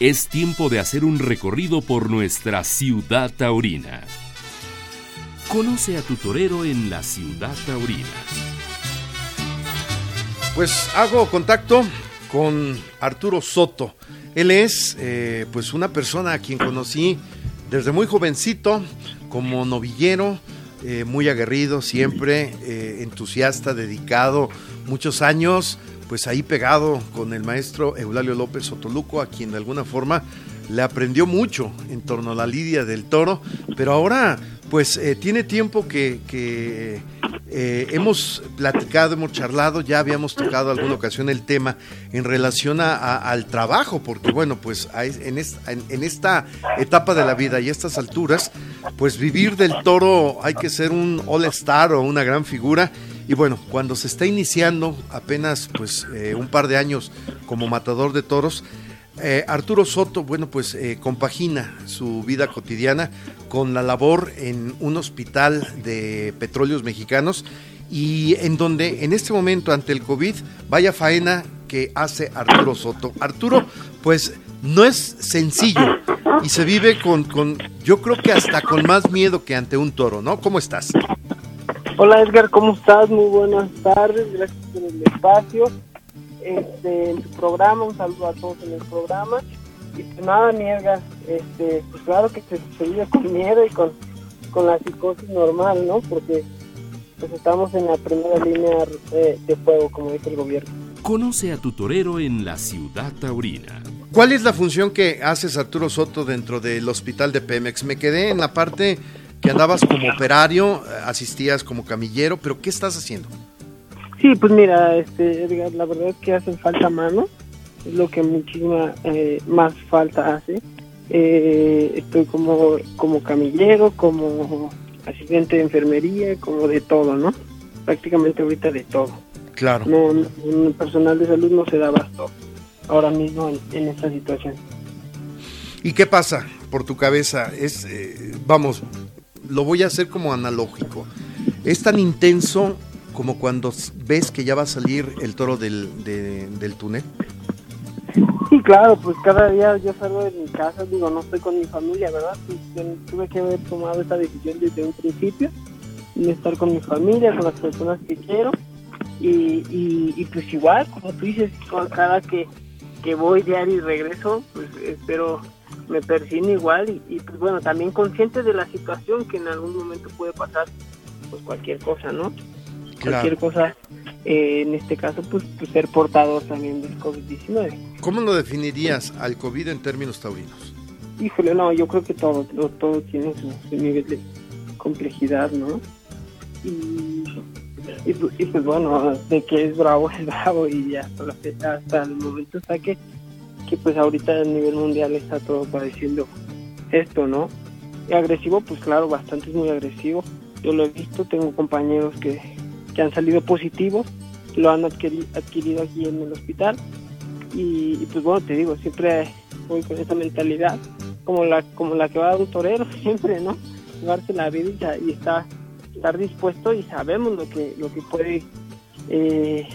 es tiempo de hacer un recorrido por nuestra ciudad taurina. Conoce a tu torero en la ciudad taurina. Pues hago contacto con Arturo Soto. Él es eh, pues una persona a quien conocí desde muy jovencito como novillero, eh, muy aguerrido siempre, eh, entusiasta, dedicado, muchos años, pues ahí pegado con el maestro Eulalio López Sotoluco, a quien de alguna forma le aprendió mucho en torno a la lidia del toro, pero ahora pues eh, tiene tiempo que, eh, hemos platicado, hemos charlado, ya habíamos tocado alguna ocasión el tema en relación al trabajo, porque bueno, pues en en esta etapa de la vida y a estas alturas, pues vivir del toro hay que ser un all-star o una gran figura. Y bueno, cuando se está iniciando apenas pues eh, un par de años como matador de toros, eh, Arturo Soto, bueno, pues eh, compagina su vida cotidiana con la labor en un hospital de petróleos mexicanos y en donde en este momento ante el COVID, vaya faena que hace Arturo Soto. Arturo, pues no es sencillo y se vive con, con, yo creo que hasta con más miedo que ante un toro, ¿no? ¿Cómo estás? Hola Edgar, ¿cómo estás? Muy buenas tardes, gracias por el espacio este, en tu programa, un saludo a todos en el programa. Y pues nada, mierda, este, pues claro que se, se con miedo y con, con la psicosis normal, ¿no? Porque pues estamos en la primera línea de, de fuego, como dice el gobierno. Conoce a tu torero en la ciudad taurina. ¿Cuál es la función que haces Arturo Soto dentro del hospital de Pemex? Me quedé en la parte que andabas como operario, asistías como camillero, pero ¿qué estás haciendo? Sí, pues mira, este, Edgar, la verdad es que hacen falta manos, es lo que muchísima eh, más falta hace. Eh, estoy como, como camillero, como asistente de enfermería, como de todo, ¿no? Prácticamente ahorita de todo. Claro. No, no personal de salud no se da abasto ahora mismo en, esta situación. ¿Y qué pasa por tu cabeza? Es, eh, vamos, lo voy a hacer como analógico. Es tan intenso como cuando ves que ya va a salir el toro del, del túnel? Sí, claro, pues cada día yo salgo de mi casa, digo, no estoy con mi familia, ¿verdad? Pues, tuve que haber tomado esta decisión desde un principio, de estar con mi familia, con las personas que quiero, y, y, pues igual, como tú dices, cada que, que voy diario y regreso, pues espero me persigne igual, y, y pues bueno, también consciente de la situación que en algún momento puede pasar, pues cualquier cosa, ¿no? cualquier cosa, eh, en este caso, pues, pues, ser portador también del COVID-19. ¿Cómo lo definirías al COVID en términos taurinos? Híjole, no, yo creo que todo, todo, tiene su, nivel de complejidad, ¿no? Y, y, pues bueno, de que es bravo, es bravo y hasta, la fecha, hasta el momento está que, que pues ahorita a nivel mundial está todo padeciendo esto, ¿no? Y agresivo, pues claro, bastante es muy agresivo. Yo lo he visto, tengo compañeros que, que han salido positivos, lo han adquirido, aquí en el hospital. Y, pues bueno, te digo, siempre voy con esa mentalidad, como la, como la que va a un torero, siempre, ¿no? Llevarse la vida y, estar, estar dispuesto y sabemos lo que, lo que puede eh,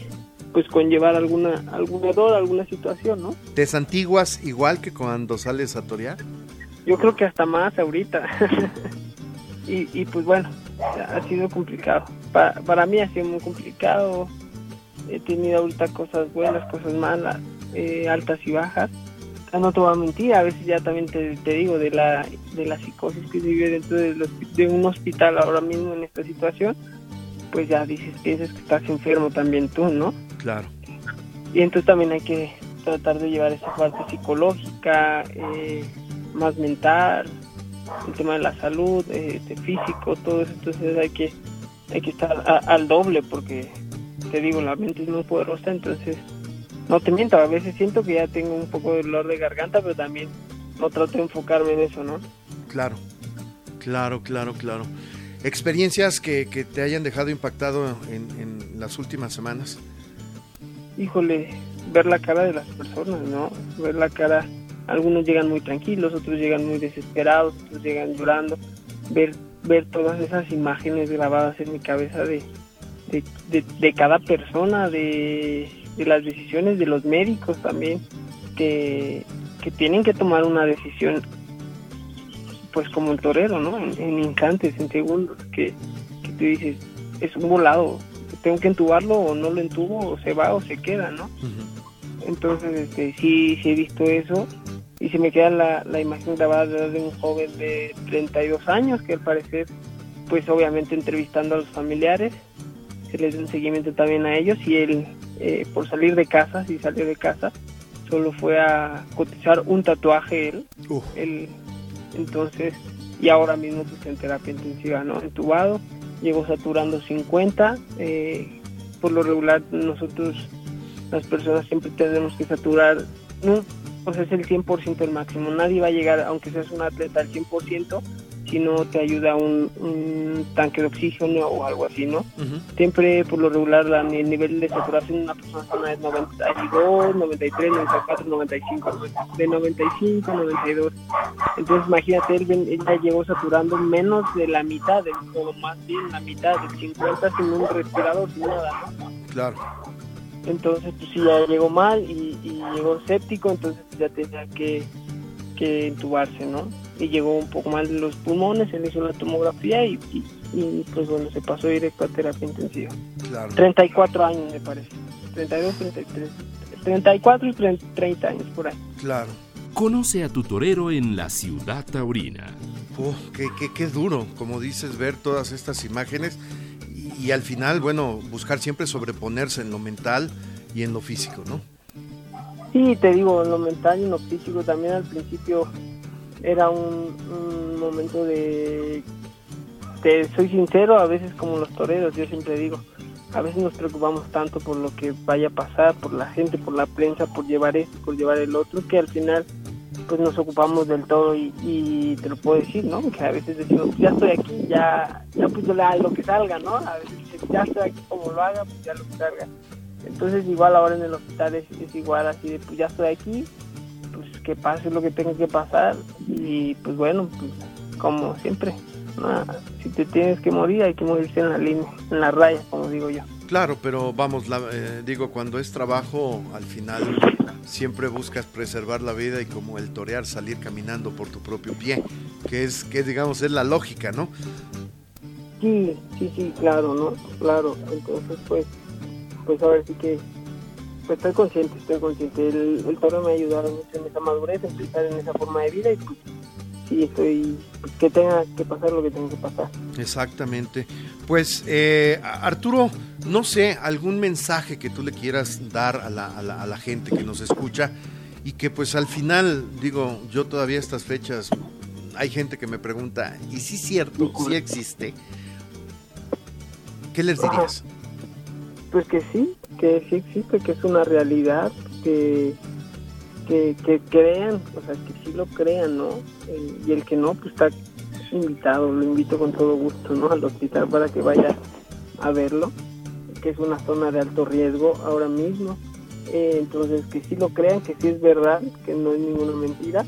pues conllevar alguna, algún error, alguna situación, ¿no? ¿Te santiguas igual que cuando sales a torear? Yo creo que hasta más ahorita. y, y pues bueno, ha sido complicado. Para, para mí ha sido muy complicado. He tenido ahorita cosas buenas, cosas malas, eh, altas y bajas. Ah, no te voy a mentir, a veces ya también te, digo de la, de la psicosis que se vive dentro de, de un hospital ahora mismo en esta situación, pues ya dices, piensas que estás enfermo también tú, ¿no? Claro. Y entonces también hay que tratar de llevar esa parte psicológica, eh, más mental, el tema de la salud, eh, este, físico, todo eso, entonces hay que, hay que estar al doble porque, te digo, la mente es muy poderosa, entonces no te miento, a veces siento que ya tengo un poco de dolor de garganta, pero también no trato de enfocarme en eso, ¿no? Claro, claro, claro, claro. ¿Experiencias que, que te hayan dejado impactado en, en las últimas semanas? Híjole, ver la cara de las personas, ¿no? Ver la cara algunos llegan muy tranquilos, otros llegan muy desesperados, otros llegan llorando, ver, ver todas esas imágenes grabadas en mi cabeza de, de, cada persona, de, las decisiones de los médicos también, que, que tienen que tomar una decisión pues como el torero, ¿no? En, instantes, en segundos, que, que tú dices, es un volado, tengo que entubarlo o no lo entubo, o se va o se queda, ¿no? Entonces, este, sí, sí he visto eso. Y se me queda la, la imagen grabada de un joven de 32 años que al parecer, pues obviamente entrevistando a los familiares, se les da un seguimiento también a ellos y él, eh, por salir de casa, si salió de casa, solo fue a cotizar un tatuaje él, él entonces, y ahora mismo pues en terapia intensiva, ¿no? Entubado, llegó saturando 50, eh, por lo regular nosotros, las personas siempre tenemos que saturar, no, pues es el 100% el máximo, nadie va a llegar, aunque seas un atleta al 100%, si no te ayuda un, un tanque de oxígeno o algo así, ¿no? Siempre, por lo regular, el nivel de saturación de una persona es 92, 93, 94, 95, de 95 a 92. Entonces, imagínate, él, ya llegó saturando menos de la mitad, o más bien la mitad, del 50 sin un respirador, sin nada, ¿no? Claro. Entonces, pues sí, ya llegó mal y, llegó séptico, entonces ya tenía que, que entubarse, ¿no? Y llegó un poco mal de los pulmones, se le hizo la tomografía y, y, pues bueno, se pasó directo a terapia intensiva. Claro. 34 años me parece, 32, 33, 34 y 30 años por ahí. Claro. Conoce a tu torero en la ciudad taurina. Oh, qué, qué, qué duro, como dices, ver todas estas imágenes y, y al final, bueno, buscar siempre sobreponerse en lo mental y en lo físico, ¿no? Sí, te digo, en lo mental y en lo físico también al principio era un, momento de, te soy sincero, a veces como los toreros, yo siempre digo, a veces nos preocupamos tanto por lo que vaya a pasar, por la gente, por la prensa, por llevar esto, por llevar el otro, que al final pues nos ocupamos del todo y, te lo puedo decir, ¿no? Que a veces decimos, ya estoy aquí, ya, ya pues lo que salga, ¿no? A veces ya estoy aquí, como lo haga, pues ya lo que salga. Entonces igual ahora en el hospital es, es igual, así de, pues ya estoy aquí, que pase lo que tenga que pasar y pues bueno, pues, como siempre, si te tienes que morir hay que morirse en la línea, en la raya, como digo yo. Claro, pero vamos, la, eh, digo, cuando es trabajo, al final siempre buscas preservar la vida y como el torear, salir caminando por tu propio pie, que es, que digamos, es la lógica, ¿no? Sí, sí, sí, claro, ¿no? Claro, entonces pues, pues a ver si que pues estoy consciente, estoy consciente. El, el toro me ha ayudado mucho en esa madurez, en pensar en esa forma de vida y pues sí estoy, pues, que tenga que pasar lo que tenga que pasar. Exactamente. Pues eh, Arturo, no sé, algún mensaje que tú le quieras dar a la, a, la, a la gente que nos escucha y que pues al final, digo, yo todavía estas fechas, hay gente que me pregunta, ¿y si es cierto, si existe? ¿Qué les dirías? Pues que sí, que sí existe, que es una realidad, que, que, crean, o sea, que sí lo crean, ¿no? y el que no, pues está invitado, lo invito con todo gusto, ¿no? Al hospital para que vaya a verlo, que es una zona de alto riesgo ahora mismo. Eh, entonces, que sí lo crean, que sí es verdad, que no es ninguna mentira.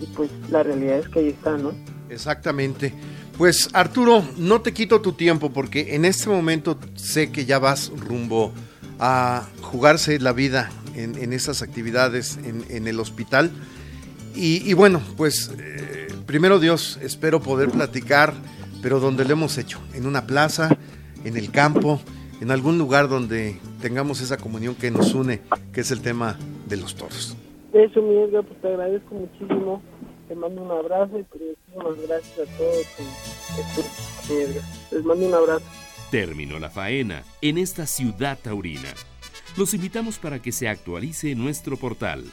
Y pues la realidad es que ahí está, ¿no? Exactamente. Pues Arturo, no te quito tu tiempo porque en este momento sé que ya vas rumbo a jugarse la vida en, en esas actividades en, el hospital. Y, bueno, pues eh, primero Dios, espero poder platicar, pero donde lo hemos hecho, en una plaza, en el campo, en algún lugar donde tengamos esa comunión que nos une, que es el tema de los toros. Eso, mi Edgar, pues te agradezco muchísimo, te mando un abrazo y muchísimas gracias a todos. Les mando un abrazo. Terminó la faena en esta ciudad taurina. Los invitamos para que se actualice nuestro portal.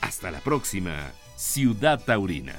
Hasta la próxima, Ciudad Taurina.